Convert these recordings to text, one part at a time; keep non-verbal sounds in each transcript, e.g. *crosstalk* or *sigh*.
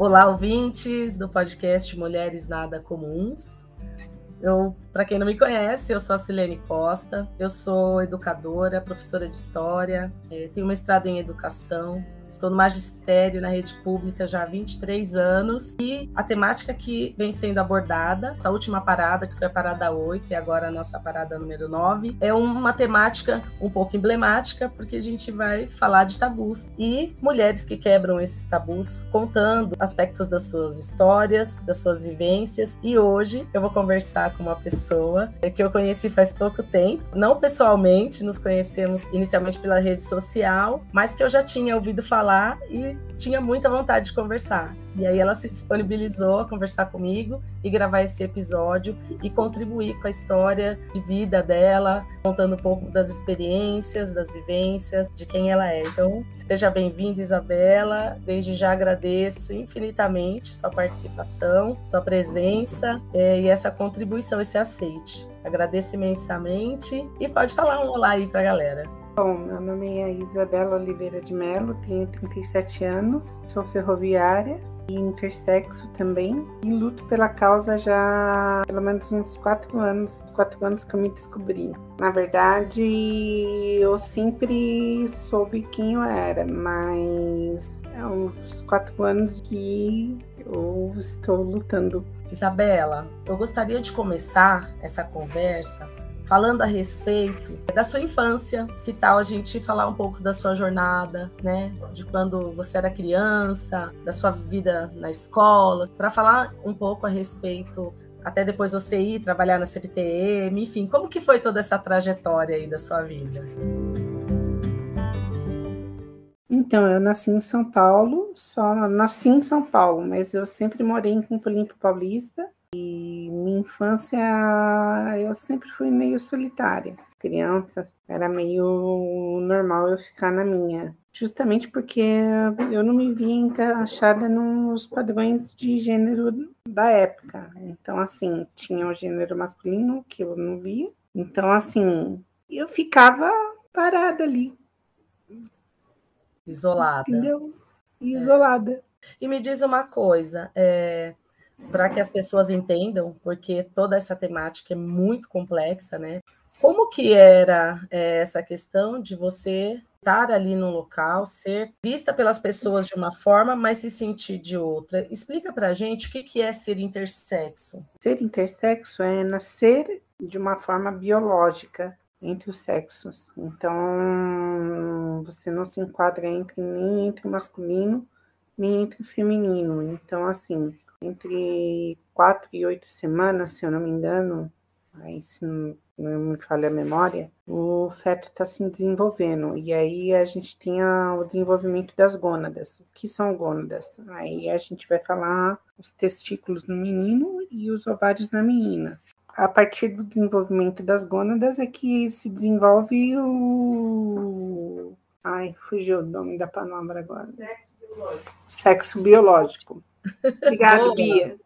Olá, ouvintes do podcast Mulheres Nada Comuns. Eu, para quem não me conhece, eu sou a Silene Costa, eu sou educadora, professora de história, eh, tenho mestrado em educação, Estou no magistério na rede pública já há 23 anos. E a temática que vem sendo abordada, essa última parada, que foi a parada 8 e agora a nossa parada número 9, é uma temática um pouco emblemática porque a gente vai falar de tabus. E mulheres que quebram esses tabus, contando aspectos das suas histórias, das suas vivências. E hoje eu vou conversar com uma pessoa que eu conheci faz pouco tempo, não pessoalmente, nos conhecemos inicialmente pela rede social, mas que eu já tinha ouvido falar falar e tinha muita vontade de conversar. E aí ela se disponibilizou a conversar comigo e gravar esse episódio e contribuir com a história de vida dela, contando um pouco das experiências, das vivências, de quem ela é. Então, seja bem-vinda, Isabela. Desde já agradeço infinitamente sua participação, sua presença é, e essa contribuição, esse aceite. Agradeço imensamente e pode falar um olá aí para a galera. Bom, meu nome é Isabela Oliveira de Mello, tenho 37 anos, sou ferroviária e intersexo também e luto pela causa já pelo menos uns quatro anos, quatro anos que eu me descobri. Na verdade, eu sempre soube quem eu era, mas é uns quatro anos que eu estou lutando. Isabela, eu gostaria de começar essa conversa falando a respeito da sua infância. Que tal a gente falar um pouco da sua jornada, né? De quando você era criança, da sua vida na escola, para falar um pouco a respeito até depois você ir trabalhar na CPTM, enfim, como que foi toda essa trajetória aí da sua vida? Então, eu nasci em São Paulo, só nasci em São Paulo, mas eu sempre morei em Campo Limpo Paulista e minha infância eu sempre fui meio solitária. Criança, era meio normal eu ficar na minha. Justamente porque eu não me via encaixada nos padrões de gênero da época. Então, assim, tinha o gênero masculino que eu não via. Então, assim, eu ficava parada ali. Isolada. Entendeu? Isolada. É. E me diz uma coisa, é, para que as pessoas entendam, porque toda essa temática é muito complexa, né? Como que era é, essa questão de você estar ali no local, ser vista pelas pessoas de uma forma, mas se sentir de outra? Explica para gente o que, que é ser intersexo. Ser intersexo é nascer de uma forma biológica entre os sexos. Então, você não se enquadra entre nem entre masculino nem entre feminino. Então, assim, entre quatro e oito semanas, se eu não me engano, aí se não, me falha a memória, o feto está se desenvolvendo. E aí a gente tem a, o desenvolvimento das gônadas. O que são gônadas? Aí a gente vai falar os testículos no menino e os ovários na menina. A partir do desenvolvimento das gônadas é que se desenvolve o. Ai, fugiu o nome da palavra agora. Sexo biológico. Sexo biológico. Obrigada, Bia.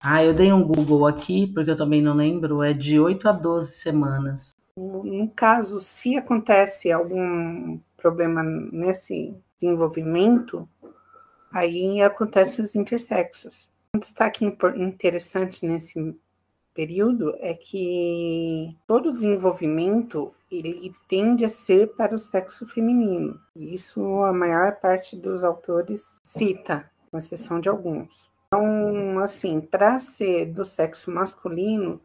Ah, eu dei um Google aqui, porque eu também não lembro, é de 8 a 12 semanas. No caso, se acontece algum problema nesse desenvolvimento, aí acontecem os intersexos. Um destaque interessante nesse período é que todo desenvolvimento ele tende a ser para o sexo feminino. Isso a maior parte dos autores cita com exceção de alguns. Então, assim, para ser do sexo masculino,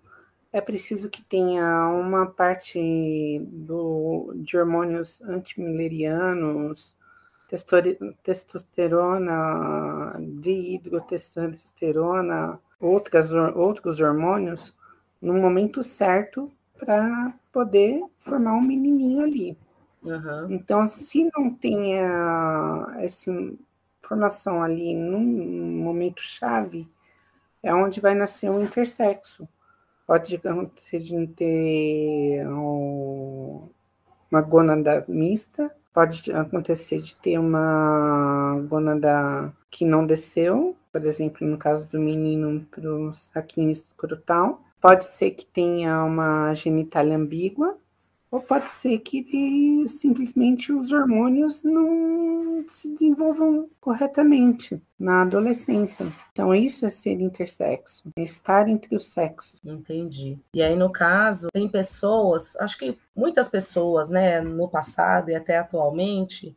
é preciso que tenha uma parte do, de hormônios antimilerianos, testosterona, dihidrotestosterona, outras, outros hormônios, no momento certo para poder formar um menininho ali. Uhum. Então, se não tem esse formação ali num momento chave é onde vai nascer um intersexo. Pode acontecer de ter uma gônada mista, pode acontecer de ter uma gônada que não desceu, por exemplo, no caso do menino para o saquinho escrotal. Pode ser que tenha uma genitália ambígua, ou pode ser que simplesmente os hormônios não se desenvolvam corretamente na adolescência. Então, isso é ser intersexo, é estar entre os sexos. Entendi. E aí, no caso, tem pessoas, acho que muitas pessoas, né, no passado e até atualmente,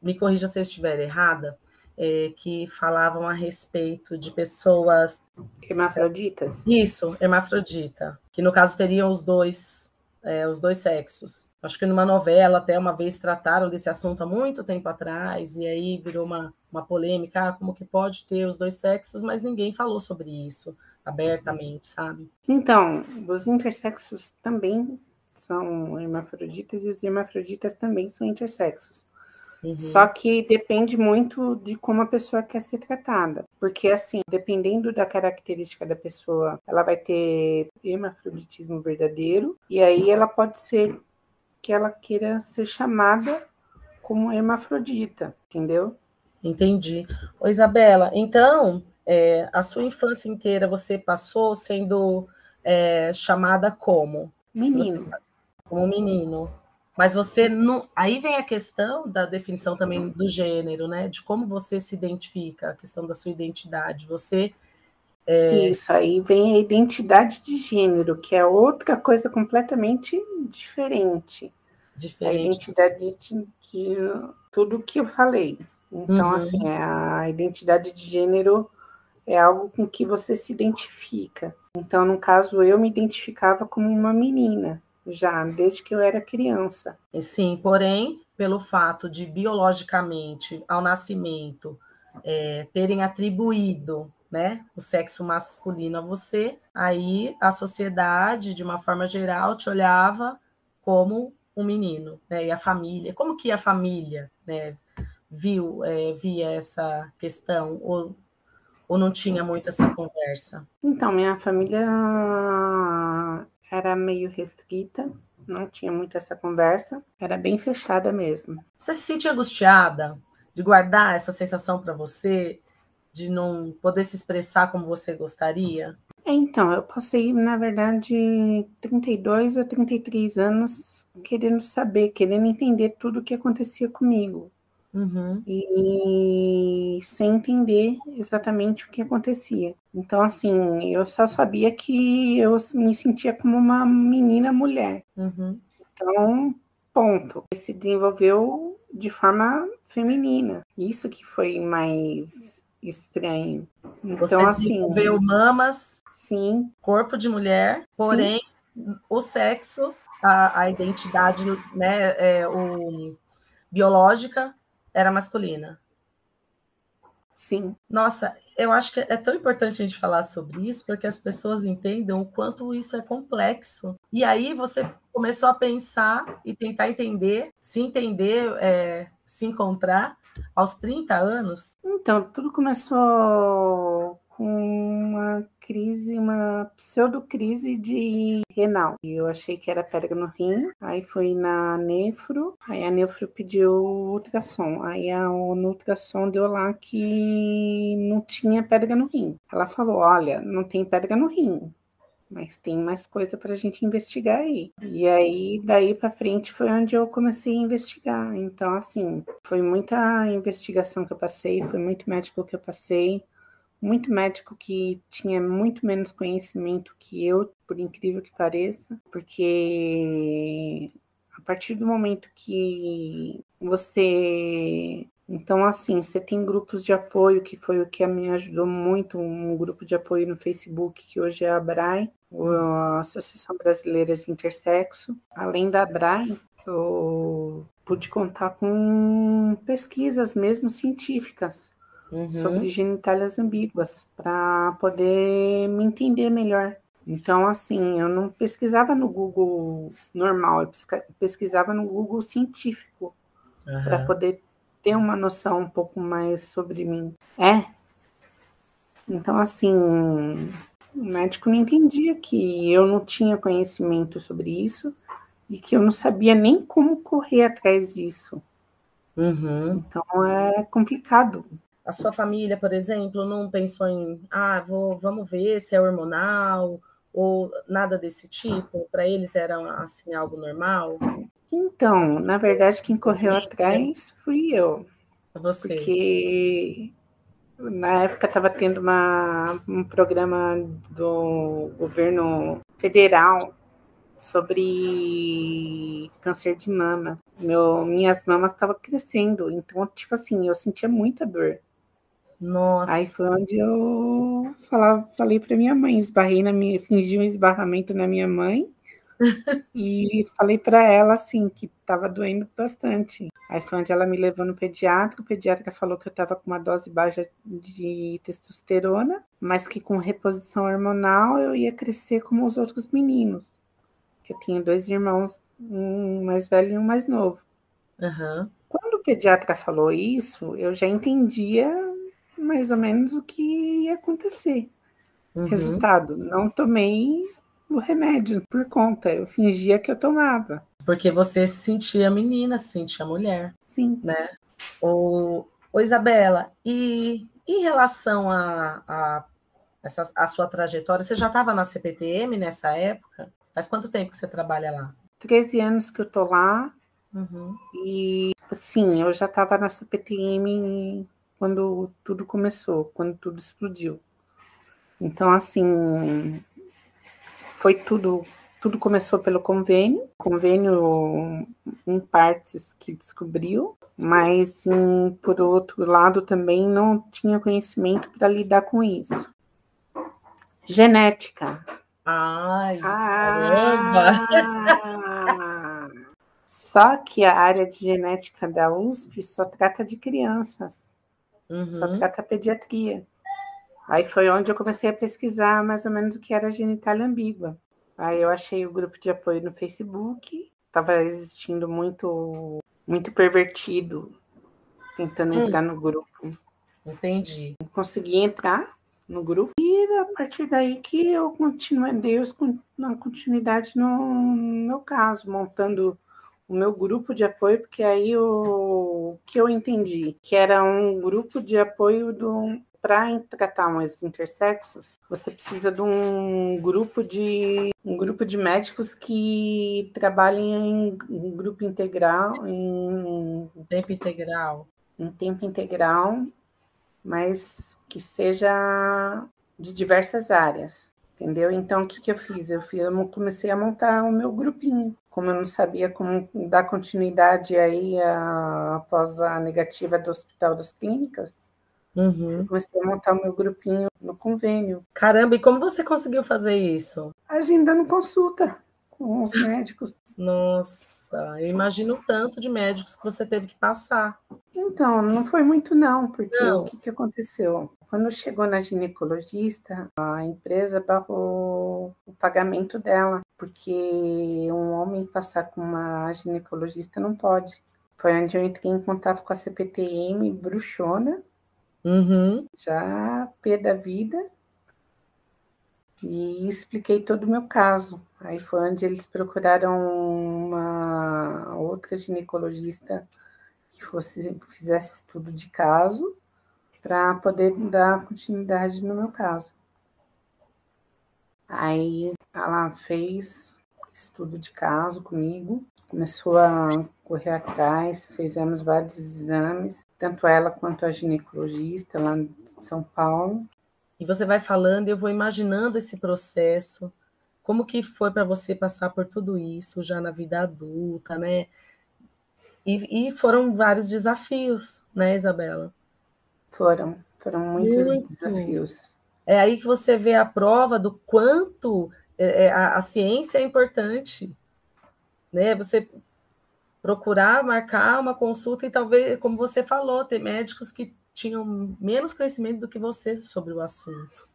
me corrija se eu estiver errada, é, que falavam a respeito de pessoas. Hermafroditas? Isso, hermafrodita. Que no caso teriam os dois é, os dois sexos. Acho que numa novela até uma vez trataram desse assunto há muito tempo atrás, e aí virou uma, uma polêmica, ah, como que pode ter os dois sexos, mas ninguém falou sobre isso abertamente, sabe? Então, os intersexos também são hermafroditas e os hermafroditas também são intersexos. Uhum. Só que depende muito de como a pessoa quer ser tratada. Porque, assim, dependendo da característica da pessoa, ela vai ter hermafroditismo verdadeiro, e aí ela pode ser que ela queira ser chamada como hermafrodita, entendeu? Entendi. Ô, Isabela, então, é, a sua infância inteira você passou sendo é, chamada como? Menino. Você, como menino. Mas você não. Aí vem a questão da definição também do gênero, né? De como você se identifica, a questão da sua identidade. Você. É... Isso, aí vem a identidade de gênero, que é outra coisa completamente diferente. Diferente. A identidade de, de tudo que eu falei. Então, uhum. assim, a identidade de gênero é algo com que você se identifica. Então, no caso, eu me identificava como uma menina já desde que eu era criança. Sim, porém, pelo fato de biologicamente, ao nascimento, é, terem atribuído né, o sexo masculino a você, aí a sociedade, de uma forma geral, te olhava como um menino, né, e a família, como que a família, né, viu, é, via essa questão, ou, ou não tinha muito essa conversa? Então, minha família era meio restrita, não tinha muito essa conversa, era bem fechada mesmo. Você se sente angustiada de guardar essa sensação para você, de não poder se expressar como você gostaria? Então, eu passei, na verdade, 32 a 33 anos querendo saber, querendo entender tudo o que acontecia comigo. Uhum. E sem entender exatamente o que acontecia. Então, assim, eu só sabia que eu me sentia como uma menina mulher. Uhum. Então, ponto. Se desenvolveu de forma feminina. Isso que foi mais estranho. Então, Você assim, desenvolveu mamas, sim, corpo de mulher, porém sim. o sexo, a, a identidade, né, é, o biológica era masculina. Sim. Nossa, eu acho que é tão importante a gente falar sobre isso, porque as pessoas entendam o quanto isso é complexo. E aí você começou a pensar e tentar entender, se entender, é, se encontrar aos 30 anos? Então, tudo começou com uma crise, uma pseudocrise de renal. E eu achei que era pedra no rim, aí fui na nefro, aí a nefro pediu ultrassom, aí a, no ultrassom deu lá que não tinha pedra no rim. Ela falou, olha, não tem pedra no rim, mas tem mais coisa para a gente investigar aí. E aí, daí para frente, foi onde eu comecei a investigar. Então, assim, foi muita investigação que eu passei, foi muito médico que eu passei muito médico que tinha muito menos conhecimento que eu, por incrível que pareça, porque a partir do momento que você. Então, assim, você tem grupos de apoio, que foi o que me ajudou muito, um grupo de apoio no Facebook, que hoje é a BRAE, a Associação Brasileira de Intersexo. Além da BRAE, eu pude contar com pesquisas mesmo científicas uhum. sobre genitálias ambíguas, para poder me entender melhor. Então, assim, eu não pesquisava no Google normal, eu pesquisava no Google científico, uhum. para poder ter uma noção um pouco mais sobre mim. É. Então, assim, o médico não entendia que eu não tinha conhecimento sobre isso e que eu não sabia nem como correr atrás disso. Uhum. Então é complicado a sua família, por exemplo, não pensou em, ah, vou, vamos ver se é hormonal, ou nada desse tipo? Para eles era assim algo normal? Então, na verdade, quem correu atrás fui eu. Você. Porque na época estava tendo uma, um programa do governo federal sobre câncer de mama. Meu, minhas mamas estavam crescendo, então, tipo assim, eu sentia muita dor. Nossa. Aí foi onde eu falava, falei para minha mãe, esbarrei na minha, fingi um esbarramento na minha mãe *laughs* e falei para ela assim que estava doendo bastante. Aí foi onde ela me levou no pediatra. O pediatra falou que eu estava com uma dose baixa de testosterona, mas que com reposição hormonal eu ia crescer como os outros meninos. Que eu tinha dois irmãos, um mais velho e um mais novo. Uhum. Quando o pediatra falou isso, eu já entendia mais ou menos o que ia acontecer. Uhum. Resultado, não tomei o remédio por conta, eu fingia que eu tomava. Porque você se sentia menina, se sentia mulher. Sim. Né? O, o Isabela, e em relação a, a, essa, a sua trajetória, você já estava na CPTM nessa época? Faz quanto tempo que você trabalha lá? 13 anos que eu tô lá. Uhum. E sim, eu já estava na CPTM quando tudo começou, quando tudo explodiu. Então, assim, foi tudo, tudo começou pelo convênio, convênio em partes que descobriu, mas por outro lado também não tinha conhecimento para lidar com isso. Genética. Ai, ah, caramba! Só que a área de genética da USP só trata de crianças. Uhum. Só trata pediatria. Aí foi onde eu comecei a pesquisar mais ou menos o que era genitália ambígua. Aí eu achei o grupo de apoio no Facebook, estava existindo muito, muito pervertido tentando hum. entrar no grupo. Entendi. Consegui entrar no grupo e a partir daí que eu continuei, Deus na continuidade no meu caso, montando o meu grupo de apoio, porque aí o que eu entendi, que era um grupo de apoio do para tratar umas intersexos, você precisa de um grupo de um grupo de médicos que trabalhem em, em grupo integral, em tempo integral, em tempo integral, mas que seja de diversas áreas, entendeu? Então, o que, que eu fiz? Eu, fiz, eu comecei a montar o meu grupinho como eu não sabia como dar continuidade aí a, após a negativa do Hospital das Clínicas, uhum. comecei a montar o meu grupinho no convênio. Caramba, e como você conseguiu fazer isso? Agendando consulta com os médicos. Nossa, eu imagino o tanto de médicos que você teve que passar. Então, não foi muito não, porque não. o que, que aconteceu? Quando chegou na ginecologista, a empresa barrou o pagamento dela, porque um homem passar com uma ginecologista não pode. Foi onde eu entrei em contato com a CPTM, bruxona, uhum. já pé da vida, e expliquei todo o meu caso. Aí foi onde eles procuraram uma outra ginecologista que fosse fizesse estudo de caso para poder dar continuidade no meu caso. Aí ela fez estudo de caso comigo, começou a correr atrás, fizemos vários exames, tanto ela quanto a ginecologista lá em São Paulo. E você vai falando, eu vou imaginando esse processo, como que foi para você passar por tudo isso já na vida adulta, né? E, e foram vários desafios, né, Isabela? Foram, foram muitos Muito. desafios. É aí que você vê a prova do quanto é, é, a, a ciência é importante, né? Você procurar marcar uma consulta e talvez, como você falou, ter médicos que tinham menos conhecimento do que você sobre o assunto.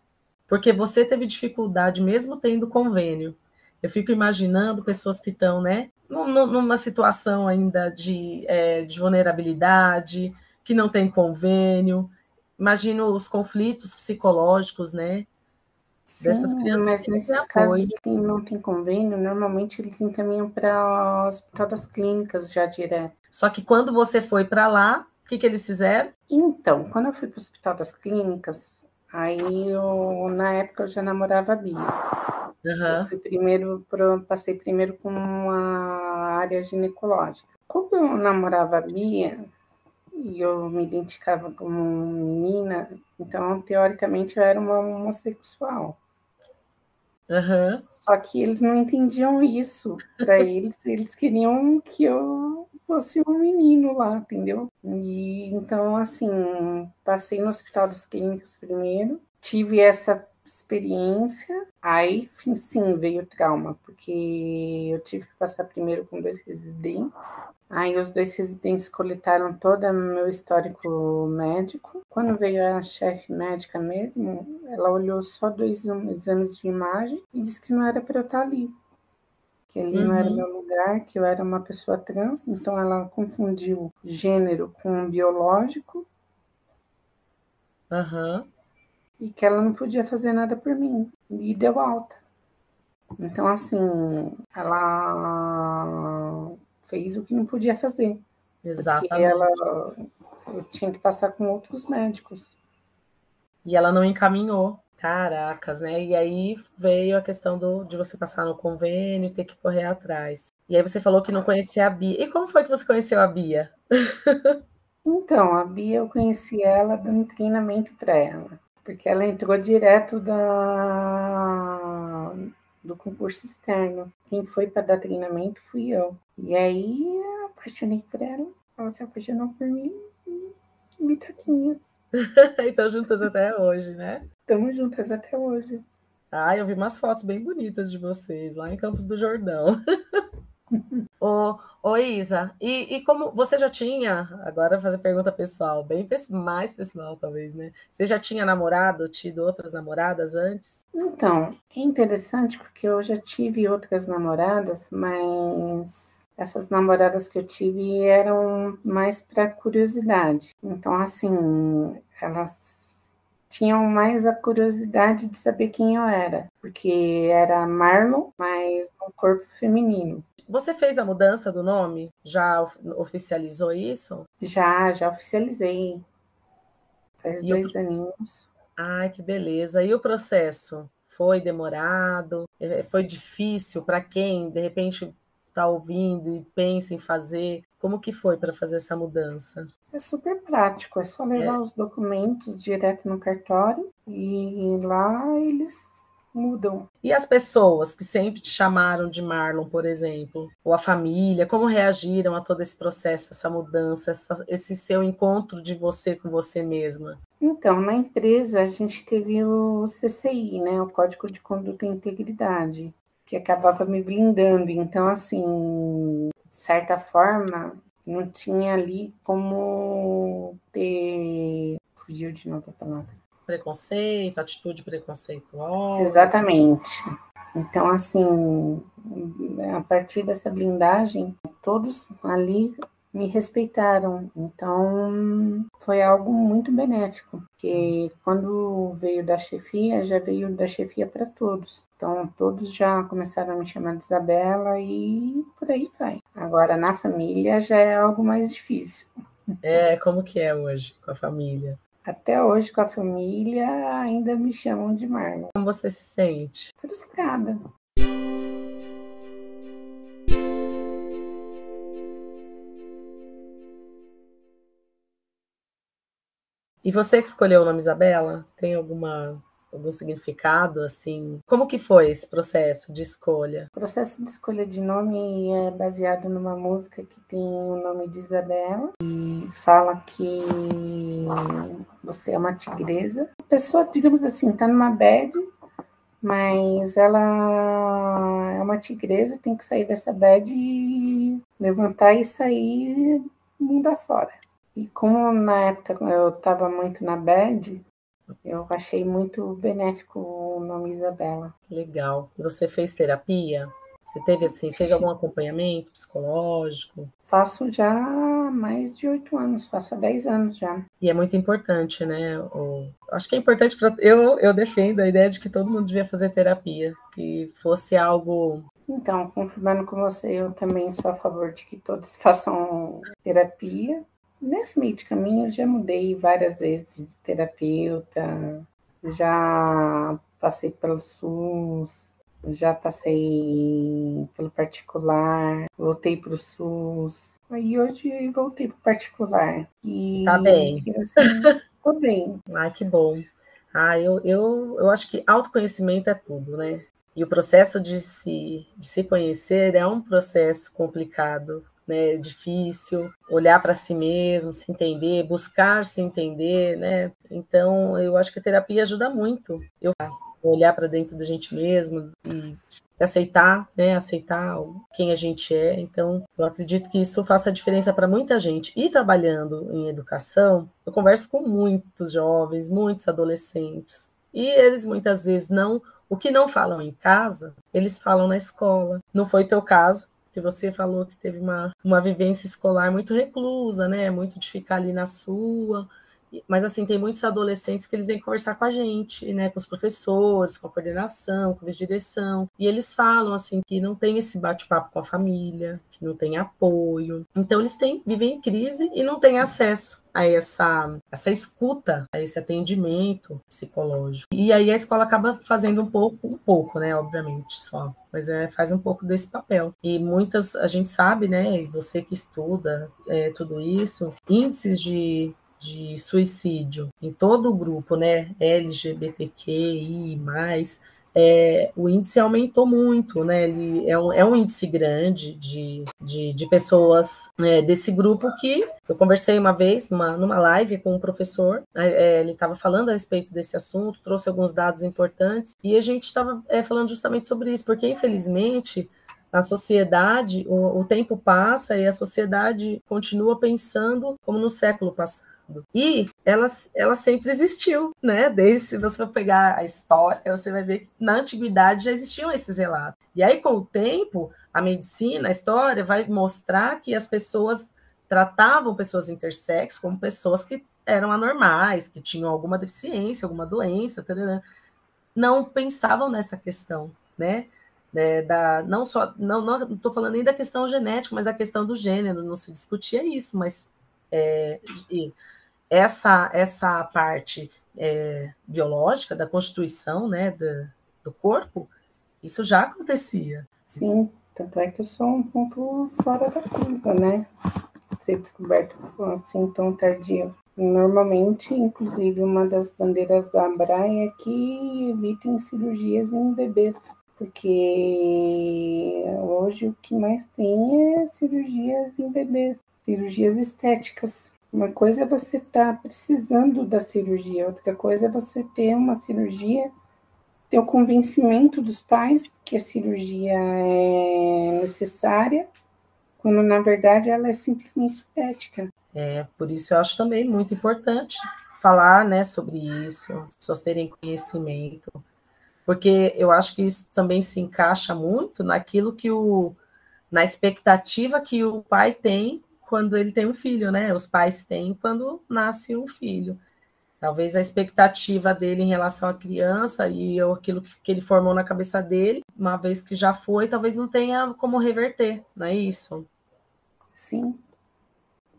Porque você teve dificuldade mesmo tendo convênio. Eu fico imaginando pessoas que estão, né, numa situação ainda de, é, de vulnerabilidade, que não tem convênio. Imagino os conflitos psicológicos, né? Sim, mas nesses casos que não tem convênio, normalmente eles encaminham para o Hospital das Clínicas já direto. Só que quando você foi para lá, o que, que eles fizeram? Então, quando eu fui para o Hospital das Clínicas, Aí, eu, na época, eu já namorava a Bia. Uhum. Eu fui primeiro, passei primeiro com uma área ginecológica. Como eu namorava a Bia e eu me identificava como menina, então, teoricamente, eu era uma homossexual. Uhum. Só que eles não entendiam isso. Para eles, eles queriam que eu fosse um menino lá, entendeu? E então, assim, passei no Hospital das Clínicas primeiro, tive essa experiência, aí sim veio o trauma, porque eu tive que passar primeiro com dois residentes. Aí os dois residentes coletaram todo o meu histórico médico. Quando veio a chefe médica mesmo, ela olhou só dois exames de imagem e disse que não era para eu estar ali. Que ali uhum. não era meu lugar, que eu era uma pessoa trans, então ela confundiu gênero com biológico. Uhum e que ela não podia fazer nada por mim. E deu alta. Então, assim, ela fez o que não podia fazer. Exatamente. Ela eu tinha que passar com outros médicos. E ela não encaminhou. Caracas, né? E aí veio a questão do, de você passar no convênio e ter que correr atrás. E aí você falou que não conhecia a Bia. E como foi que você conheceu a Bia? *laughs* então, a Bia eu conheci ela dando treinamento para ela porque ela entrou direto da, do concurso externo. Quem foi para dar treinamento fui eu. E aí eu apaixonei por ela, ela se apaixonou por mim e me toquinhas. *laughs* e estão juntas até hoje, né? Estamos juntas até hoje. Ah, eu vi umas fotos bem bonitas de vocês lá em Campos do Jordão. *laughs* ô, Isa, e, e, como você já tinha, agora fazer pergunta pessoal, bem mais pessoal talvez, né? Você já tinha namorado, tido outras namoradas antes? Então, é interessante porque eu já tive outras namoradas, mas essas namoradas que eu tive eram mais para curiosidade. Então, assim, elas tinham mais a curiosidade de saber quem eu era, porque era Marlon, mas um corpo feminino. Você fez a mudança do nome? Já oficializou isso? Já, já oficializei. Faz e dois o... aninhos. Ai, que beleza. E o processo? Foi demorado? É, foi difícil para quem, de repente, está ouvindo e pensa em fazer? Como que foi para fazer essa mudança? É super prático, é só levar é. os documentos direto no cartório e lá eles mudam. E as pessoas que sempre te chamaram de Marlon, por exemplo, ou a família, como reagiram a todo esse processo, essa mudança, essa, esse seu encontro de você com você mesma? Então, na empresa a gente teve o CCI, né, o Código de Conduta e Integridade, que acabava me blindando. Então, assim, de certa forma, não tinha ali como ter. Fugiu de novo a palavra preconceito, atitude preconceituosa. Exatamente. Então, assim, a partir dessa blindagem, todos ali me respeitaram. Então, foi algo muito benéfico, porque quando veio da chefia, já veio da chefia para todos. Então, todos já começaram a me chamar de Isabela e por aí vai. Agora, na família, já é algo mais difícil. É, como que é hoje com a família? Até hoje, com a família, ainda me chamam de Marlon. Como você se sente? Frustrada. E você que escolheu o nome Isabela, tem alguma algum significado assim? Como que foi esse processo de escolha? O processo de escolha de nome é baseado numa música que tem o nome de Isabela e fala que você é uma tigresa. A pessoa, digamos assim, tá numa bad, mas ela é uma tigresa, tem que sair dessa bad e levantar e sair mundo afora. E como na época eu estava muito na bad, eu achei muito benéfico o nome Isabela. Legal. E você fez terapia? Você teve assim, fez algum acompanhamento psicológico? Faço já há mais de oito anos, faço há dez anos já. E é muito importante, né? O... Acho que é importante para eu eu defendo a ideia de que todo mundo devia fazer terapia, que fosse algo então, confirmando com você, eu também sou a favor de que todos *laughs* façam terapia, Nesse meio de caminho, eu já mudei várias vezes de terapeuta. já passei pelo SUS, já passei pelo particular, voltei para o SUS, aí hoje voltei para o particular. E, tá bem. Assim, *laughs* tô bem. Ah, que bom. Ah, eu, eu, eu acho que autoconhecimento é tudo, né? E o processo de se, de se conhecer é um processo complicado, né, difícil, olhar para si mesmo, se entender, buscar se entender, né? Então, eu acho que a terapia ajuda muito. Eu olhar para dentro da gente mesmo e aceitar, né, aceitar quem a gente é. Então, eu acredito que isso faça diferença para muita gente. E trabalhando em educação, eu converso com muitos jovens, muitos adolescentes, e eles muitas vezes não, o que não falam em casa, eles falam na escola. Não foi teu caso, que você falou que teve uma, uma vivência escolar muito reclusa, né? Muito de ficar ali na sua. Mas assim, tem muitos adolescentes que eles vêm conversar com a gente, né? Com os professores, com a coordenação, com a direção. E eles falam assim que não tem esse bate-papo com a família, que não tem apoio. Então eles têm, vivem em crise e não têm acesso a essa, essa escuta, a esse atendimento psicológico. E aí a escola acaba fazendo um pouco, um pouco, né, obviamente, só, mas é, faz um pouco desse papel. E muitas, a gente sabe, né, e você que estuda é, tudo isso, índices de de suicídio em todo o grupo, né, LGBTQI+, é, o índice aumentou muito, né? Ele é um, é um índice grande de, de, de pessoas é, desse grupo que eu conversei uma vez numa, numa live com um professor, é, ele estava falando a respeito desse assunto, trouxe alguns dados importantes e a gente estava é, falando justamente sobre isso, porque infelizmente a sociedade, o, o tempo passa e a sociedade continua pensando como no século passado e ela, ela sempre existiu, né? Desde se você for pegar a história, você vai ver que na antiguidade já existiam esses relatos. E aí, com o tempo, a medicina, a história, vai mostrar que as pessoas tratavam pessoas intersexo como pessoas que eram anormais, que tinham alguma deficiência, alguma doença, não pensavam nessa questão, né? É, da, não só, não estou falando nem da questão genética, mas da questão do gênero, não se discutia isso, mas é, essa, essa parte é, biológica da constituição né, do, do corpo, isso já acontecia. Sim, tanto é que eu sou um ponto fora da curva, né? Ser descoberto assim tão tardio. Normalmente, inclusive, uma das bandeiras da Abraia é que evitem cirurgias em bebês, porque hoje o que mais tem é cirurgias em bebês, cirurgias estéticas. Uma coisa é você estar tá precisando da cirurgia, outra coisa é você ter uma cirurgia, ter o convencimento dos pais que a cirurgia é necessária, quando na verdade ela é simplesmente estética. É, por isso eu acho também muito importante falar, né, sobre isso, as pessoas terem conhecimento, porque eu acho que isso também se encaixa muito naquilo que o na expectativa que o pai tem quando ele tem um filho, né? Os pais têm quando nasce um filho. Talvez a expectativa dele em relação à criança e aquilo que ele formou na cabeça dele, uma vez que já foi, talvez não tenha como reverter, não é isso? Sim.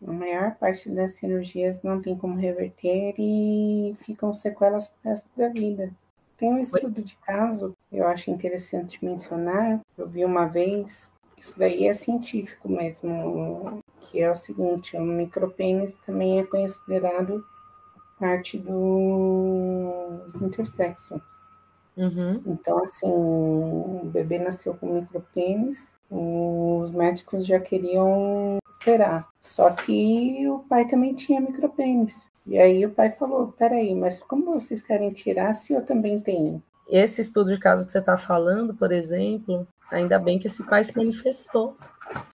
A maior parte das cirurgias não tem como reverter e ficam sequelas para o resto da vida. Tem um estudo de caso, eu acho interessante mencionar. Eu vi uma vez, isso daí é científico mesmo que é o seguinte, o micropênis também é considerado parte dos intersexos. Uhum. Então, assim, o bebê nasceu com micropênis, os médicos já queriam operar. Só que o pai também tinha micropênis. E aí o pai falou: peraí, mas como vocês querem tirar se eu também tenho? Esse estudo de caso que você está falando, por exemplo, ainda bem que esse pai se manifestou.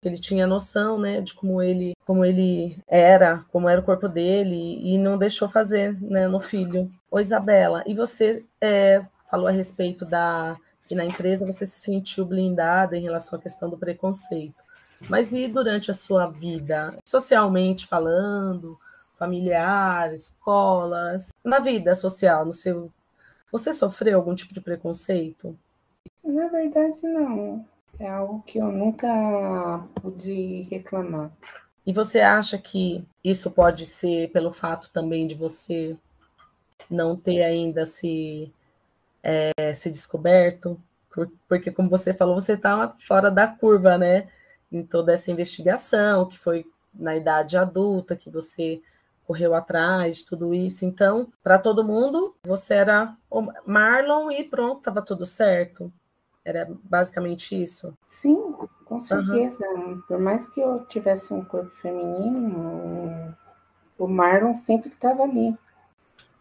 Ele tinha noção, né, de como ele, como ele era, como era o corpo dele, e não deixou fazer, né, no filho. Ô, Isabela, e você é, falou a respeito da que na empresa você se sentiu blindada em relação à questão do preconceito. Mas e durante a sua vida, socialmente falando, familiar, escolas, na vida social, no seu você sofreu algum tipo de preconceito? Na verdade, não. É algo que eu nunca pude reclamar. E você acha que isso pode ser pelo fato também de você não ter ainda se, é, se descoberto? Porque, como você falou, você está fora da curva, né? Em toda essa investigação, que foi na idade adulta, que você correu atrás tudo isso. Então, para todo mundo, você era Marlon e pronto, estava tudo certo. Era basicamente isso. Sim, com certeza. Uhum. Por mais que eu tivesse um corpo feminino, o Marlon sempre estava ali.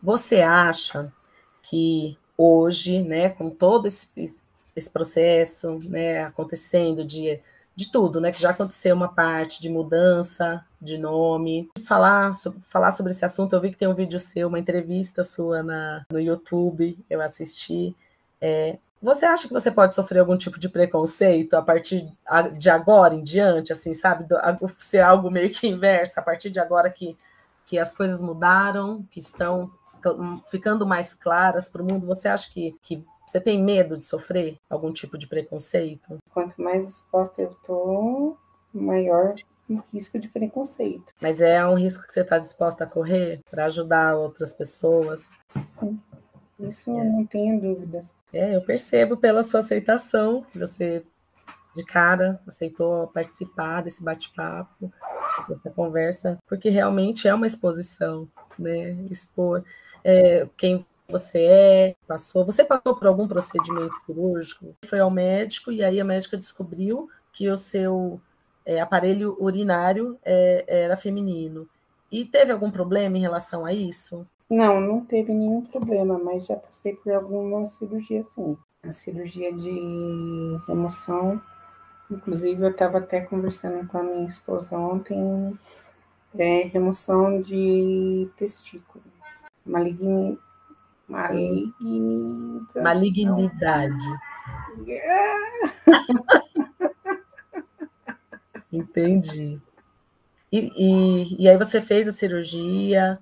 Você acha que hoje, né, com todo esse, esse processo, né, acontecendo de, de tudo, né, que já aconteceu uma parte de mudança de nome, falar sobre, falar sobre esse assunto, eu vi que tem um vídeo seu, uma entrevista sua na, no YouTube, eu assisti, é, você acha que você pode sofrer algum tipo de preconceito a partir de agora em diante, assim, sabe? Ser algo meio que inverso, a partir de agora que, que as coisas mudaram, que estão ficando mais claras para o mundo, você acha que, que você tem medo de sofrer algum tipo de preconceito? Quanto mais exposta eu tô, maior o risco de preconceito. Mas é um risco que você está disposta a correr para ajudar outras pessoas? Sim. Isso é. não tenho dúvidas. É, eu percebo pela sua aceitação, você de cara aceitou participar desse bate-papo, dessa conversa, porque realmente é uma exposição, né? Expor é, quem você é, passou. Você passou por algum procedimento cirúrgico? Foi ao médico e aí a médica descobriu que o seu é, aparelho urinário é, era feminino. E teve algum problema em relação a isso? Não, não teve nenhum problema, mas já passei por alguma cirurgia sim. A cirurgia de remoção, inclusive eu estava até conversando com a minha esposa ontem, é remoção de testículo, maligni, malignização. Malignidade. *laughs* Entendi. E, e, e aí você fez a cirurgia,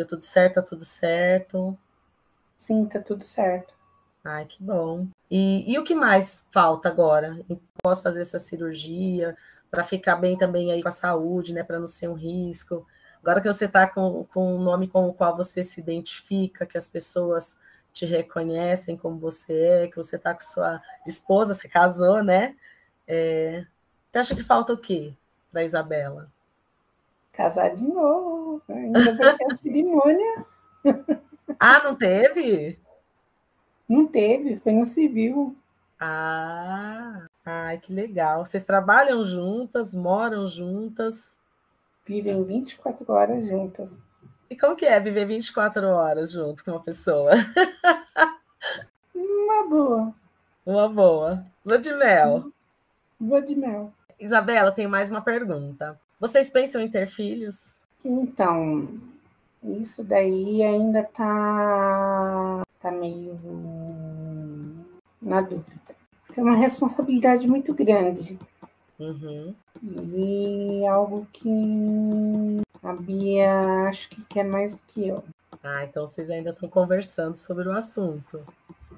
Deu tudo certo? Tá tudo certo? Sim, tá tudo certo. Ai, que bom. E, e o que mais falta agora? Posso fazer essa cirurgia para ficar bem também aí com a saúde, né? Para não ser um risco. Agora que você está com, com um nome com o qual você se identifica, que as pessoas te reconhecem como você é, que você está com sua esposa, se casou, né? É... Você acha que falta o quê para Isabela? Casar de novo. Ainda vai ter a cerimônia. *laughs* Ah, não teve? Não teve, foi no civil. Ah, ai, que legal. Vocês trabalham juntas, moram juntas? Vivem 24 horas juntas. E como que é viver 24 horas junto com uma pessoa? Uma boa. Uma boa. Lua de mel. Lua de mel. Isabela, tem mais uma pergunta. Vocês pensam em ter filhos? Então, isso daí ainda tá, tá meio na dúvida. É uma responsabilidade muito grande. Uhum. E algo que a Bia acho que quer mais do que eu. Ah, então vocês ainda estão conversando sobre o assunto.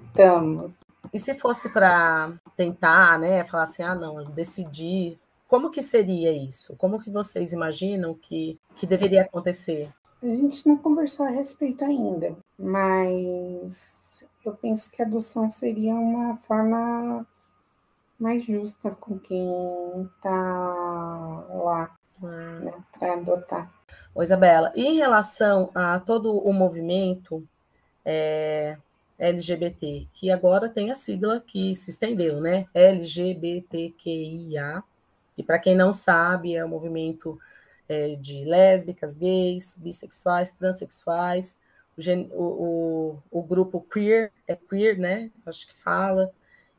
Estamos. E se fosse para tentar, né, falar assim, ah, não, eu decidi como que seria isso? Como que vocês imaginam que, que deveria acontecer? A gente não conversou a respeito ainda, mas eu penso que a adoção seria uma forma mais justa com quem está lá né, para adotar. Ô, Isabela, em relação a todo o movimento é, LGBT, que agora tem a sigla que se estendeu, né? LGBTQIA, que para quem não sabe é um movimento é, de lésbicas, gays, bissexuais, transexuais, o, o, o, grupo queer, é queer, né? Acho que fala,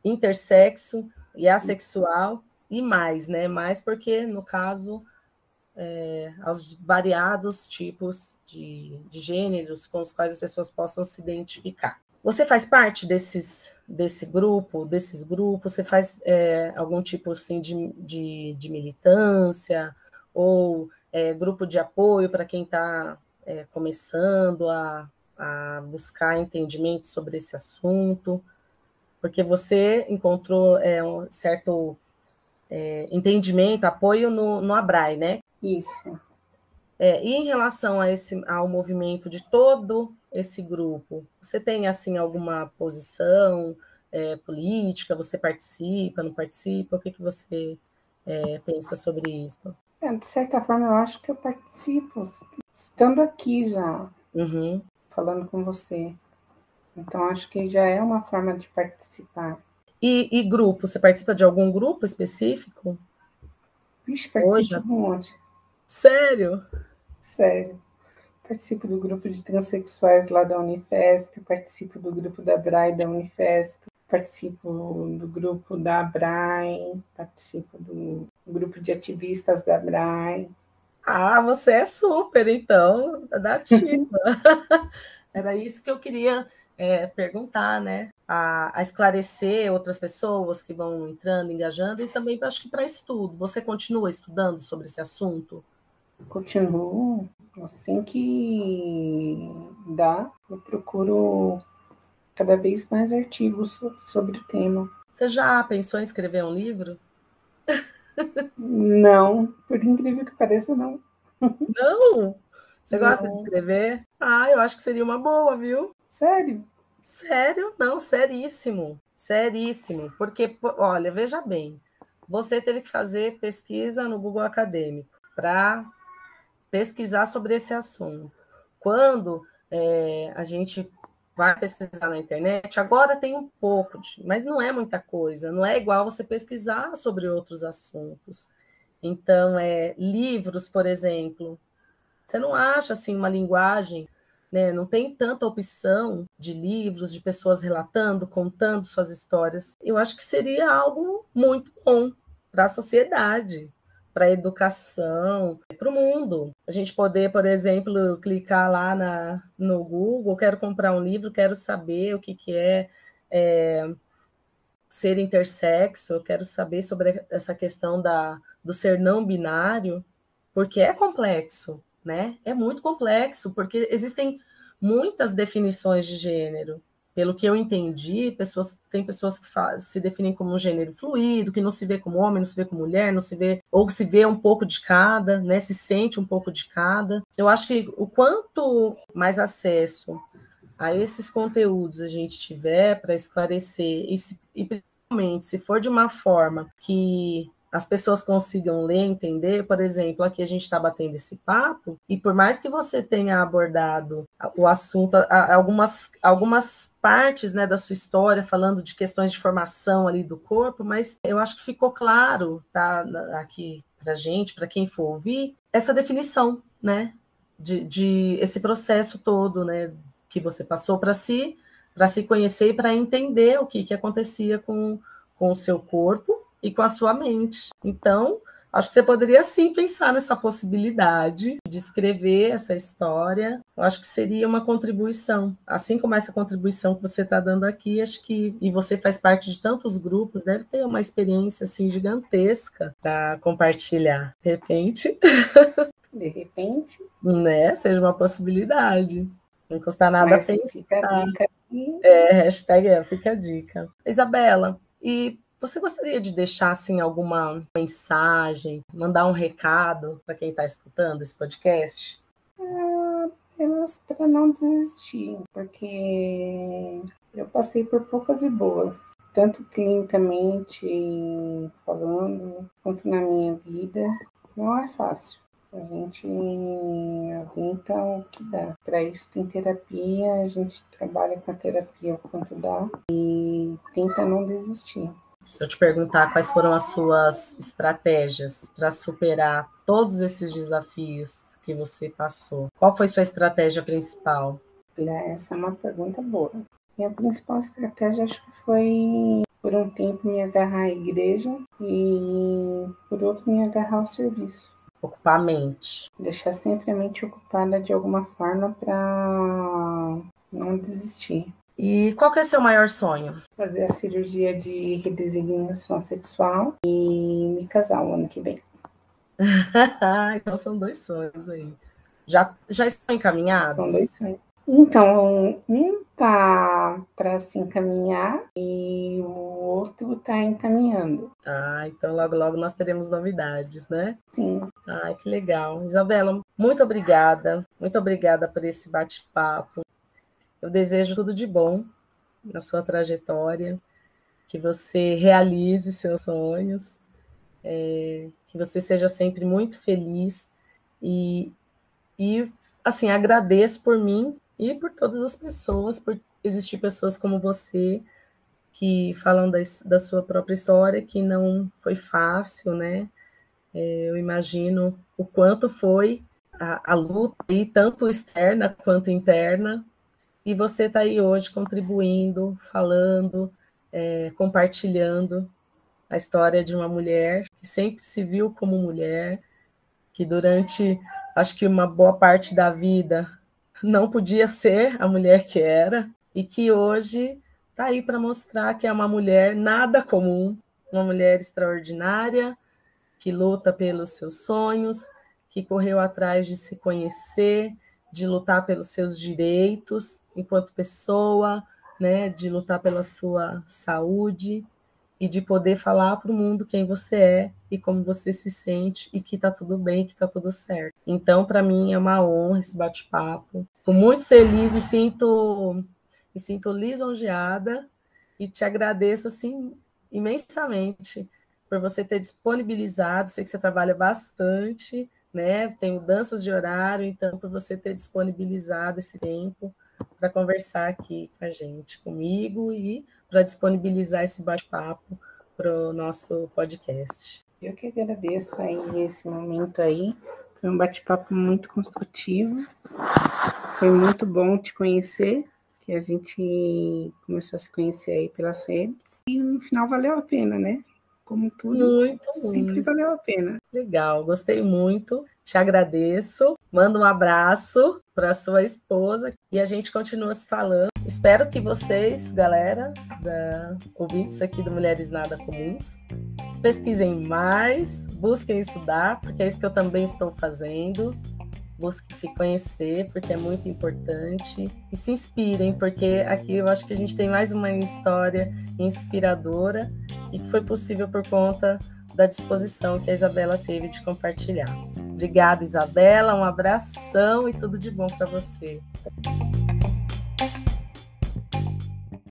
intersexo e assexual e mais, né? Mais porque, no caso, é, aos variados tipos de, de gêneros com os quais as pessoas possam se identificar. Você faz parte desses, desse grupo, desses grupos? Você faz é, algum tipo assim, de, de, de militância ou é, grupo de apoio para quem está é, começando a, a buscar entendimento sobre esse assunto? Porque você encontrou é, um certo é, entendimento, apoio no, no ABRAE, né? Isso. É, e em relação a esse, ao movimento de todo esse grupo? Você tem assim alguma posição é, política? Você participa, não participa? O que, que você é, pensa sobre isso? É, de certa forma, eu acho que eu participo, estando aqui já, uhum. falando com você. Então, acho que já é uma forma de participar. E, e grupo? Você participa de algum grupo específico? Vixe, participo Hoje? de um monte. Sério? Sério. Participo do grupo de transexuais lá da Unifesp, participo do grupo da BRAE da Unifesp, participo do grupo da BRAE, participo do grupo de ativistas da BRAE. Ah, você é super, então, da ativa. *laughs* Era isso que eu queria é, perguntar, né? A, a, esclarecer outras pessoas que vão entrando, engajando, e também acho que para estudo. Você continua estudando sobre esse assunto? Continuo. Assim que dá, eu procuro cada vez mais artigos sobre o tema. Você já pensou em escrever um livro? *laughs* Não, por incrível que pareça, não. Não? Você não. gosta de escrever? Ah, eu acho que seria uma boa, viu? Sério? Sério? Não, seríssimo. Seríssimo. Porque, olha, veja bem, você teve que fazer pesquisa no Google Acadêmico para pesquisar sobre esse assunto. Quando é, a gente vai pesquisar na internet, agora tem um pouco, de, mas não é muita coisa, não é igual você pesquisar sobre outros assuntos. Então, é, livros, por exemplo, você não acha assim uma linguagem, né? Não tem tanta opção de livros, de pessoas relatando, contando suas histórias. Eu acho que seria algo muito bom para a sociedade, para a educação, para o mundo. A gente poder, por exemplo, clicar lá na, no Google, quero comprar um livro, quero saber o que, que é, é ser intersexo, quero saber sobre essa questão da, do ser não binário, porque é complexo, né? É muito complexo, porque existem muitas definições de gênero pelo que eu entendi, pessoas, tem pessoas que se definem como um gênero fluido, que não se vê como homem, não se vê como mulher, não se vê, ou se vê um pouco de cada, né? Se sente um pouco de cada. Eu acho que o quanto mais acesso a esses conteúdos a gente tiver para esclarecer, e, se, e principalmente se for de uma forma que as pessoas consigam ler, entender, por exemplo, aqui a gente está batendo esse papo, e por mais que você tenha abordado o assunto, algumas, algumas partes né, da sua história, falando de questões de formação ali do corpo, mas eu acho que ficou claro, tá, aqui para gente, para quem for ouvir, essa definição, né, de, de esse processo todo, né, que você passou para si, para se conhecer e para entender o que, que acontecia com, com o seu corpo e com a sua mente. Então, acho que você poderia sim pensar nessa possibilidade de escrever essa história. Eu acho que seria uma contribuição, assim como essa contribuição que você está dando aqui. Acho que e você faz parte de tantos grupos, deve ter uma experiência assim gigantesca para compartilhar. De repente, *laughs* de repente, né? Seja uma possibilidade. Não custa nada Mas pensar. Fica a dica. É, hashtag é, fica a dica. Isabela, e você gostaria de deixar assim alguma mensagem, mandar um recado para quem está escutando esse podcast? É, apenas para não desistir, porque eu passei por poucas e boas, tanto clinicamente falando, quanto na minha vida. Não é fácil. A gente aguenta o que dá. Para isso tem terapia, a gente trabalha com a terapia o quanto dá e tenta não desistir. Se eu te perguntar quais foram as suas estratégias para superar todos esses desafios que você passou, qual foi sua estratégia principal? Essa é uma pergunta boa. Minha principal estratégia acho que foi por um tempo me agarrar à igreja e por outro me agarrar ao serviço. Ocupar a mente. Deixar sempre a mente ocupada de alguma forma para não desistir. E qual que é seu maior sonho? Fazer a cirurgia de redesignação sexual e me casar o ano que vem. *laughs* então são dois sonhos aí. Já, já estão encaminhados? São dois sonhos. Então, um tá para se encaminhar e o outro tá encaminhando. Ah, então logo logo nós teremos novidades, né? Sim. Ai, que legal. Isabela, muito obrigada. Muito obrigada por esse bate-papo. Eu desejo tudo de bom na sua trajetória, que você realize seus sonhos, é, que você seja sempre muito feliz e, e assim agradeço por mim e por todas as pessoas, por existir pessoas como você que falam da, da sua própria história, que não foi fácil, né? É, eu imagino o quanto foi a, a luta, e tanto externa quanto interna, e você está aí hoje contribuindo, falando, é, compartilhando a história de uma mulher que sempre se viu como mulher, que durante, acho que uma boa parte da vida, não podia ser a mulher que era, e que hoje está aí para mostrar que é uma mulher nada comum, uma mulher extraordinária, que luta pelos seus sonhos, que correu atrás de se conhecer, de lutar pelos seus direitos enquanto pessoa, né, de lutar pela sua saúde e de poder falar para o mundo quem você é e como você se sente e que está tudo bem, que está tudo certo. Então, para mim é uma honra esse bate-papo. Estou muito feliz, me sinto me sinto lisonjeada e te agradeço assim imensamente por você ter disponibilizado, sei que você trabalha bastante, né? Tem mudanças de horário, então por você ter disponibilizado esse tempo para conversar aqui com a gente, comigo e para disponibilizar esse bate-papo para o nosso podcast. Eu que agradeço aí esse momento aí. Foi um bate-papo muito construtivo. Foi muito bom te conhecer, que a gente começou a se conhecer aí pelas redes. E no final valeu a pena, né? Como tudo, muito, sempre muito. valeu a pena. Legal, gostei muito, te agradeço. Manda um abraço para sua esposa e a gente continua se falando. Espero que vocês, galera, da ouvintes aqui do Mulheres Nada Comuns, pesquisem mais, busquem estudar, porque é isso que eu também estou fazendo. Busquem se conhecer, porque é muito importante. E se inspirem, porque aqui eu acho que a gente tem mais uma história inspiradora e que foi possível por conta da disposição que a Isabela teve de compartilhar. Obrigada, Isabela, um abração e tudo de bom para você.